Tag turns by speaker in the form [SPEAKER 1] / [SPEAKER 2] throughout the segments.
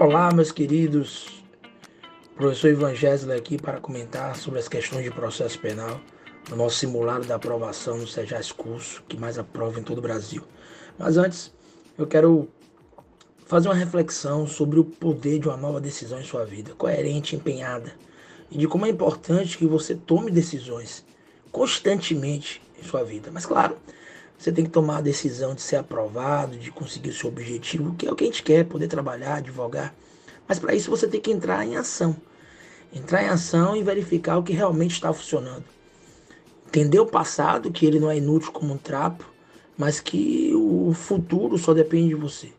[SPEAKER 1] Olá, meus queridos. Professor Ivan Gessler aqui para comentar sobre as questões de processo penal no nosso simulado da aprovação no Sejais Curso, que mais aprova em todo o Brasil. Mas antes, eu quero fazer uma reflexão sobre o poder de uma nova decisão em sua vida, coerente, empenhada, e de como é importante que você tome decisões constantemente em sua vida. Mas claro, você tem que tomar a decisão de ser aprovado, de conseguir o seu objetivo, que é o que a gente quer, poder trabalhar, advogar. Mas para isso você tem que entrar em ação. Entrar em ação e verificar o que realmente está funcionando. Entender o passado, que ele não é inútil como um trapo, mas que o futuro só depende de você.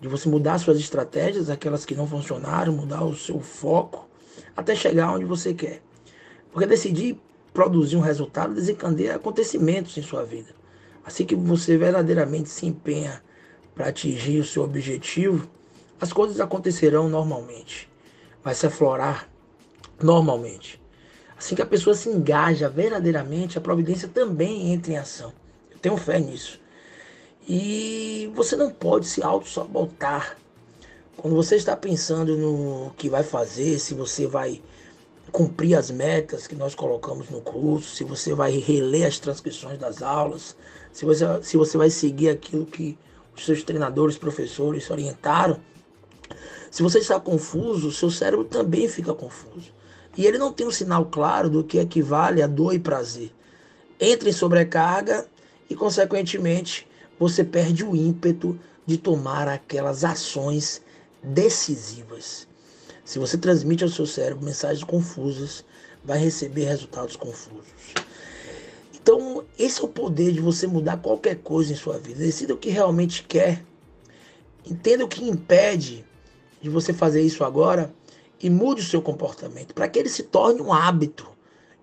[SPEAKER 1] De você mudar suas estratégias, aquelas que não funcionaram, mudar o seu foco, até chegar onde você quer. Porque decidir produzir um resultado desencadeia acontecimentos em sua vida. Assim que você verdadeiramente se empenha para atingir o seu objetivo, as coisas acontecerão normalmente. Vai se aflorar normalmente. Assim que a pessoa se engaja verdadeiramente, a providência também entra em ação. Eu tenho fé nisso. E você não pode se auto-sabotar. Quando você está pensando no que vai fazer, se você vai cumprir as metas que nós colocamos no curso, se você vai reler as transcrições das aulas, se você, se você vai seguir aquilo que os seus treinadores, professores orientaram, se você está confuso, seu cérebro também fica confuso. E ele não tem um sinal claro do que equivale a dor e prazer. Entra em sobrecarga e, consequentemente, você perde o ímpeto de tomar aquelas ações decisivas. Se você transmite ao seu cérebro mensagens confusas, vai receber resultados confusos. Então, esse é o poder de você mudar qualquer coisa em sua vida. Decida o que realmente quer. Entenda o que impede de você fazer isso agora e mude o seu comportamento para que ele se torne um hábito,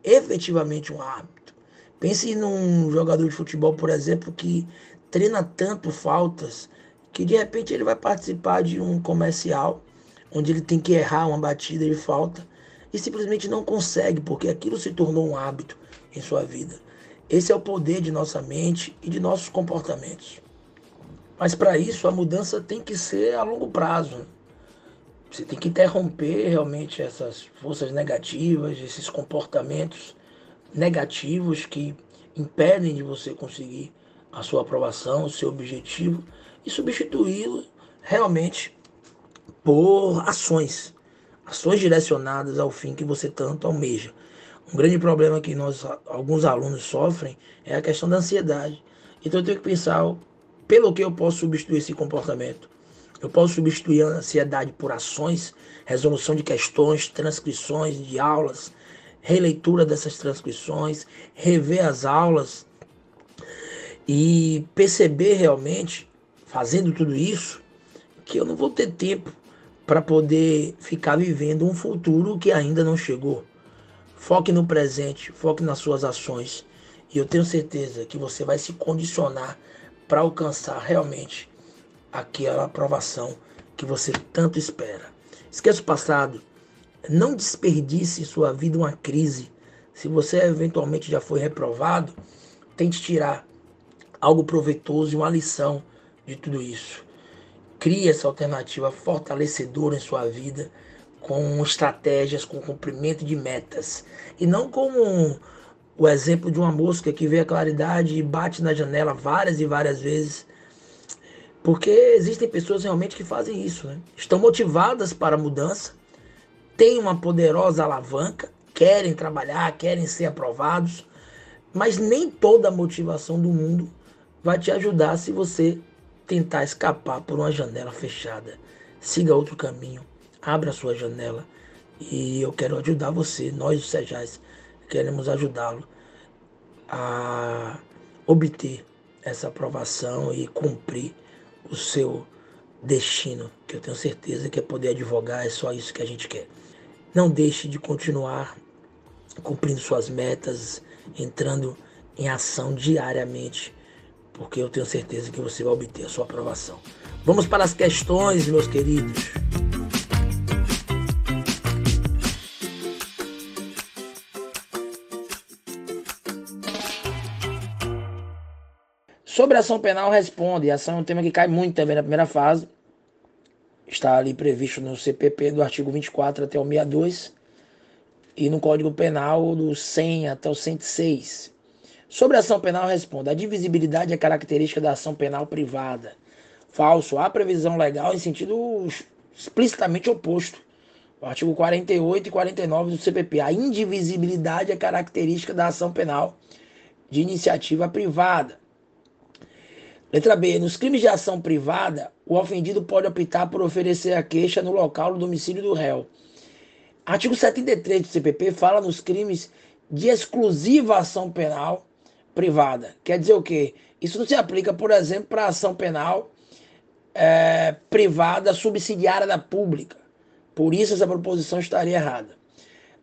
[SPEAKER 1] efetivamente um hábito. Pense num jogador de futebol, por exemplo, que treina tanto faltas que de repente ele vai participar de um comercial onde ele tem que errar uma batida de falta e simplesmente não consegue, porque aquilo se tornou um hábito em sua vida. Esse é o poder de nossa mente e de nossos comportamentos. Mas para isso a mudança tem que ser a longo prazo. Você tem que interromper realmente essas forças negativas, esses comportamentos negativos que impedem de você conseguir a sua aprovação, o seu objetivo e substituí-lo realmente por ações, ações direcionadas ao fim que você tanto almeja. Um grande problema que nós, alguns alunos sofrem é a questão da ansiedade. Então eu tenho que pensar pelo que eu posso substituir esse comportamento. Eu posso substituir a ansiedade por ações, resolução de questões, transcrições de aulas, releitura dessas transcrições, rever as aulas e perceber realmente, fazendo tudo isso, que eu não vou ter tempo para poder ficar vivendo um futuro que ainda não chegou. Foque no presente, foque nas suas ações. E eu tenho certeza que você vai se condicionar para alcançar realmente aquela aprovação que você tanto espera. Esqueça o passado. Não desperdice sua vida uma crise. Se você eventualmente já foi reprovado, tente tirar algo proveitoso e uma lição de tudo isso. Crie essa alternativa fortalecedora em sua vida com estratégias, com cumprimento de metas. E não como o exemplo de uma mosca que vê a claridade e bate na janela várias e várias vezes. Porque existem pessoas realmente que fazem isso, né? Estão motivadas para a mudança, têm uma poderosa alavanca, querem trabalhar, querem ser aprovados, mas nem toda a motivação do mundo vai te ajudar se você tentar escapar por uma janela fechada. Siga outro caminho, abra sua janela e eu quero ajudar você, nós os Sejais, queremos ajudá-lo a obter essa aprovação e cumprir o seu destino, que eu tenho certeza que é poder advogar, é só isso que a gente quer. Não deixe de continuar cumprindo suas metas, entrando em ação diariamente porque eu tenho certeza que você vai obter a sua aprovação. Vamos para as questões, meus queridos. Sobre a ação penal, responde. A ação é um tema que cai muito também na primeira fase. Está ali previsto no CPP do artigo 24 até o 62 e no Código Penal do 100 até o 106. Sobre a ação penal, responda: a divisibilidade é característica da ação penal privada. Falso. Há previsão legal em sentido explicitamente oposto. O artigo 48 e 49 do CPP. A indivisibilidade é característica da ação penal de iniciativa privada. Letra B. Nos crimes de ação privada, o ofendido pode optar por oferecer a queixa no local do domicílio do réu. Artigo 73 do CPP fala nos crimes de exclusiva ação penal privada. Quer dizer o quê? Isso não se aplica, por exemplo, para ação penal é, privada subsidiária da pública. Por isso essa proposição estaria errada.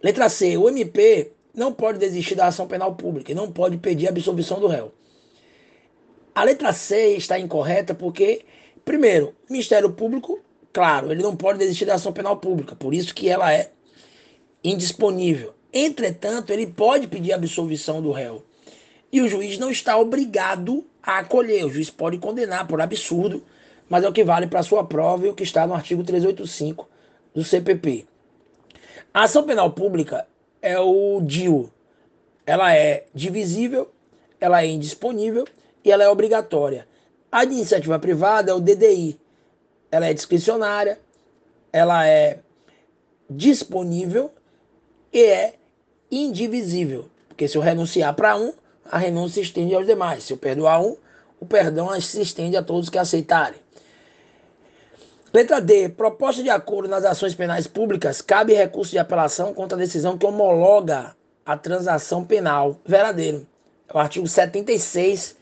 [SPEAKER 1] Letra C. O MP não pode desistir da ação penal pública e não pode pedir a absolvição do réu. A letra C está incorreta porque, primeiro, o Ministério Público, claro, ele não pode desistir da ação penal pública, por isso que ela é indisponível. Entretanto, ele pode pedir a absolvição do réu. E o juiz não está obrigado a acolher. O juiz pode condenar por absurdo mas é o que vale para a sua prova e o que está no artigo 385 do CPP. A ação penal pública é o DIU. Ela é divisível, ela é indisponível e ela é obrigatória. A iniciativa privada é o DDI. Ela é discricionária, ela é disponível e é indivisível. Porque se eu renunciar para um, a renúncia se estende aos demais. Se eu perdoar um, o perdão se estende a todos que aceitarem. Letra D. Proposta de acordo nas ações penais públicas, cabe recurso de apelação contra a decisão que homologa a transação penal. Verdadeiro. É o artigo 76,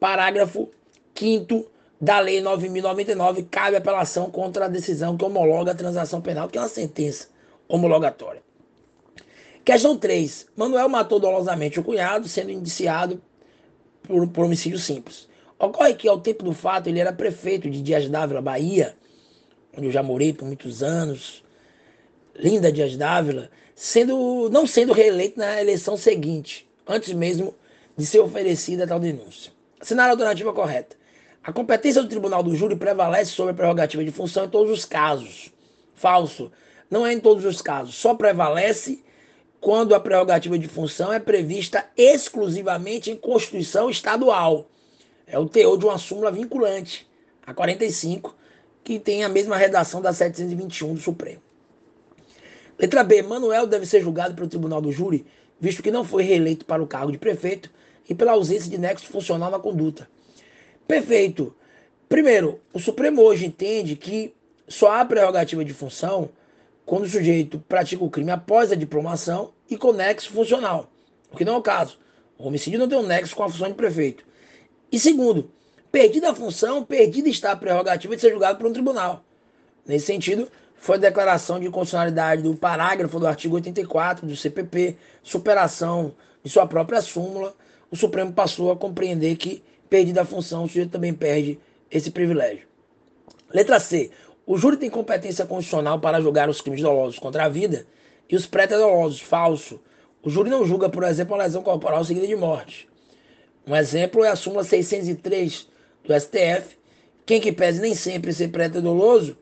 [SPEAKER 1] parágrafo 5 da Lei 9.099, cabe apelação contra a decisão que homologa a transação penal, que é uma sentença homologatória. Questão 3. Manuel matou dolosamente o cunhado, sendo indiciado por, por homicídio simples. Ocorre que, ao tempo do fato, ele era prefeito de Dias d'Ávila, Bahia, onde eu já morei por muitos anos, Linda Dias Dávila, sendo, não sendo reeleito na eleição seguinte, antes mesmo de ser oferecida tal denúncia. Assinar a alternativa correta. A competência do Tribunal do Júri prevalece sobre a prerrogativa de função em todos os casos. Falso. Não é em todos os casos. Só prevalece quando a prerrogativa de função é prevista exclusivamente em Constituição Estadual. É o teor de uma súmula vinculante, a 45, que tem a mesma redação da 721 do Supremo. Letra B. Manuel deve ser julgado pelo Tribunal do Júri, visto que não foi reeleito para o cargo de prefeito e pela ausência de nexo funcional na conduta. Perfeito. Primeiro, o Supremo hoje entende que só há prerrogativa de função quando o sujeito pratica o crime após a diplomação e com nexo funcional, o que não é o caso. O homicídio não tem um nexo com a função de prefeito. E segundo, Perdida a função, perdida está a prerrogativa de ser julgado por um tribunal. Nesse sentido, foi a declaração de constitucionalidade do parágrafo do artigo 84 do CPP, superação de sua própria súmula, o Supremo passou a compreender que, perdida a função, o sujeito também perde esse privilégio. Letra C. O júri tem competência constitucional para julgar os crimes dolosos contra a vida e os pré-dolosos, falso. O júri não julga, por exemplo, a lesão corporal seguida de morte. Um exemplo é a súmula 603 do STF, quem que pese nem sempre ser pretendoloso,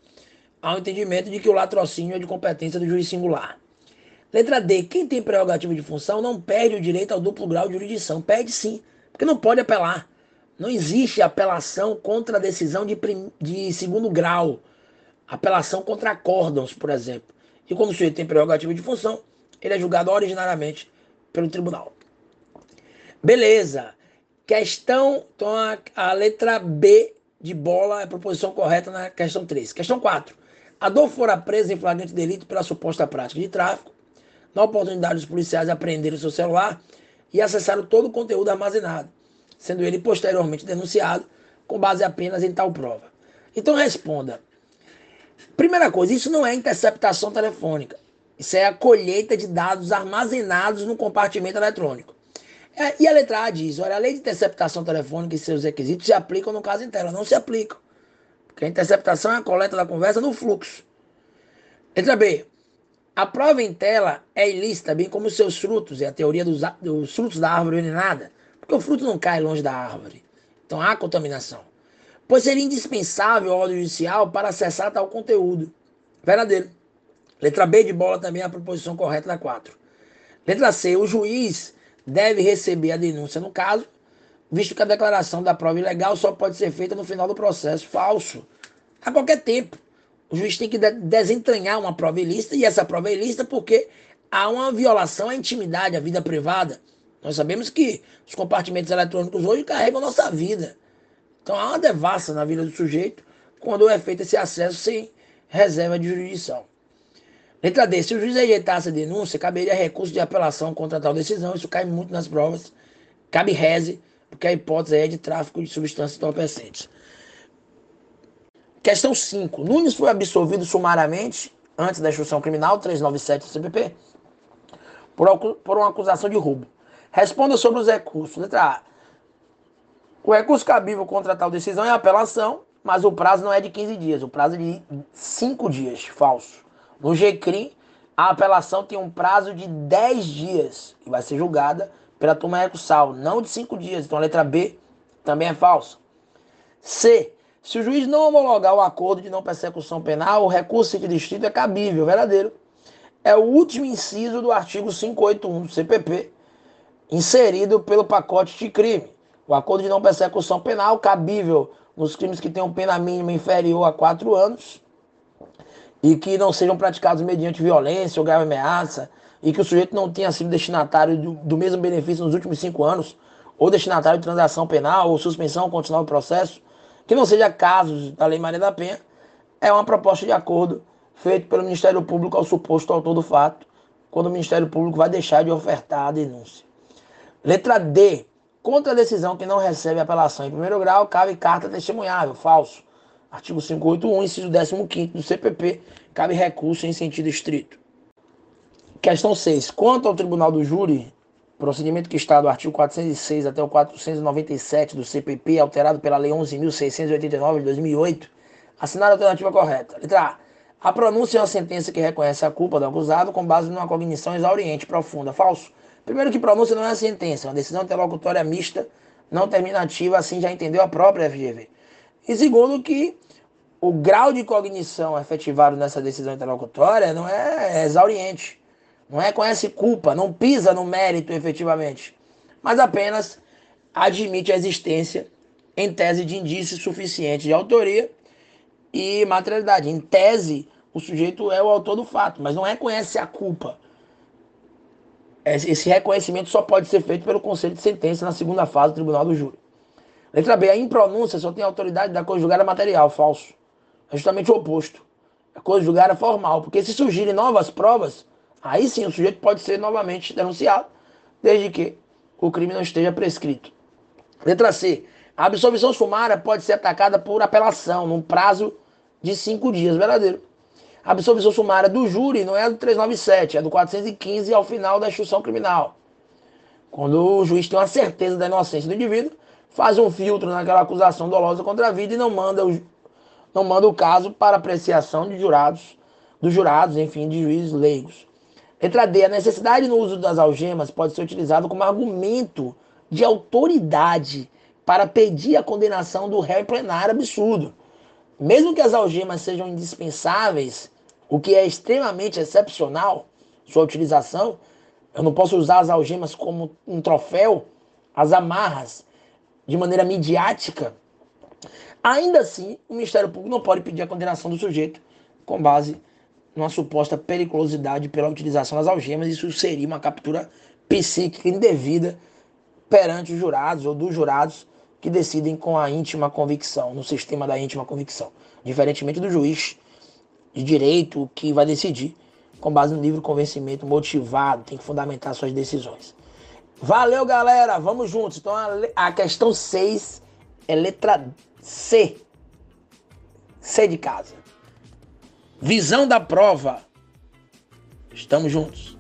[SPEAKER 1] há um entendimento de que o latrocínio é de competência do juiz singular. Letra D. Quem tem prerrogativa de função não perde o direito ao duplo grau de jurisdição. Perde sim, porque não pode apelar. Não existe apelação contra a decisão de, prim... de segundo grau. Apelação contra acórdãos, por exemplo. E quando o sujeito tem prerrogativa de função, ele é julgado originariamente pelo tribunal. Beleza. Questão, então a, a, letra B de bola é a proposição correta na questão 3. Questão 4. A dor fora presa em flagrante delito pela suposta prática de tráfico, na oportunidade dos policiais apreenderem seu celular e acessaram todo o conteúdo armazenado, sendo ele posteriormente denunciado com base apenas em tal prova. Então responda. Primeira coisa, isso não é interceptação telefônica. Isso é a colheita de dados armazenados no compartimento eletrônico. É, e a letra A diz: olha, a lei de interceptação telefônica e seus requisitos se aplicam no caso tela, não se aplicam. Porque a interceptação é a coleta da conversa no fluxo. Letra B. A prova em tela é ilícita, bem como os seus frutos, e a teoria dos, dos frutos da árvore envenenada, porque o fruto não cai longe da árvore. Então há contaminação. Pois seria indispensável a ordem judicial para acessar tal conteúdo. Verdadeiro. Letra B de bola também é a proposição correta da 4. Letra C, o juiz deve receber a denúncia no caso, visto que a declaração da prova ilegal só pode ser feita no final do processo. Falso. A qualquer tempo. O juiz tem que desentranhar uma prova ilícita, e essa prova é ilícita porque há uma violação à intimidade, à vida privada. Nós sabemos que os compartimentos eletrônicos hoje carregam nossa vida. Então há uma devassa na vida do sujeito quando é feito esse acesso sem reserva de jurisdição. Letra D. Se o juiz rejeitasse a denúncia, caberia recurso de apelação contra tal decisão. Isso cai muito nas provas. Cabe reze, porque a hipótese é de tráfico de substâncias entorpecentes. Questão 5. Nunes foi absolvido sumariamente antes da instrução criminal 397 do CPP por, por uma acusação de roubo. Responda sobre os recursos. Letra A. O recurso cabível contra tal decisão é apelação, mas o prazo não é de 15 dias, o prazo é de 5 dias. Falso. No GCRIM, a apelação tem um prazo de 10 dias e vai ser julgada pela turma recursal, não de 5 dias. Então a letra B também é falsa. C. Se o juiz não homologar o acordo de não persecução penal, o recurso de distrito é cabível, verdadeiro. É o último inciso do artigo 581 do CPP, inserido pelo pacote de crime. O acordo de não persecução penal cabível nos crimes que tenham pena mínima inferior a 4 anos e que não sejam praticados mediante violência ou grave ameaça e que o sujeito não tenha sido destinatário do, do mesmo benefício nos últimos cinco anos ou destinatário de transação penal ou suspensão continual do processo, que não seja casos da Lei Maria da Penha, é uma proposta de acordo feito pelo Ministério Público ao suposto autor do fato, quando o Ministério Público vai deixar de ofertar a denúncia. Letra D. Contra a decisão que não recebe apelação em primeiro grau, cabe carta testemunhável. Falso. Artigo 581, inciso 15 do CPP, cabe recurso em sentido estrito. Questão 6. Quanto ao Tribunal do Júri, procedimento que está do artigo 406 até o 497 do CPP, alterado pela Lei 11.689 de 2008, assinar a alternativa correta. Letra A. A pronúncia é uma sentença que reconhece a culpa do acusado com base numa cognição exauriente profunda. Falso. Primeiro que pronúncia não é sentença, é uma decisão interlocutória mista, não terminativa, assim já entendeu a própria FGV. E segundo que o grau de cognição efetivado nessa decisão interlocutória não é exauriente, não é conhece culpa, não pisa no mérito efetivamente, mas apenas admite a existência em tese de indício suficiente de autoria e materialidade. Em tese, o sujeito é o autor do fato, mas não reconhece a culpa. Esse reconhecimento só pode ser feito pelo conselho de sentença na segunda fase do tribunal do júri. Letra B, a impronúncia só tem autoridade da coisa julgada material, falso. É justamente o oposto. A coisa julgada formal, porque se surgirem novas provas, aí sim o sujeito pode ser novamente denunciado, desde que o crime não esteja prescrito. Letra C, a absolvição sumária pode ser atacada por apelação, num prazo de cinco dias, verdadeiro. A absolvição sumária do júri não é do 397, é do 415 ao final da instrução criminal. Quando o juiz tem uma certeza da inocência do indivíduo, faz um filtro naquela acusação dolosa contra a vida e não manda o, não manda o caso para apreciação de jurados, dos jurados, enfim, de juízes leigos. Letra D. A necessidade no uso das algemas pode ser utilizado como argumento de autoridade para pedir a condenação do réu em plenário absurdo. Mesmo que as algemas sejam indispensáveis, o que é extremamente excepcional, sua utilização. Eu não posso usar as algemas como um troféu, as amarras de maneira midiática. Ainda assim, o Ministério Público não pode pedir a condenação do sujeito com base numa suposta periculosidade pela utilização das algemas. Isso seria uma captura psíquica indevida perante os jurados ou dos jurados que decidem com a íntima convicção, no sistema da íntima convicção. Diferentemente do juiz de direito que vai decidir com base no livre convencimento motivado, tem que fundamentar suas decisões. Valeu, galera, vamos juntos. Então a, a questão 6 é letra C. C de casa. Visão da prova. Estamos juntos.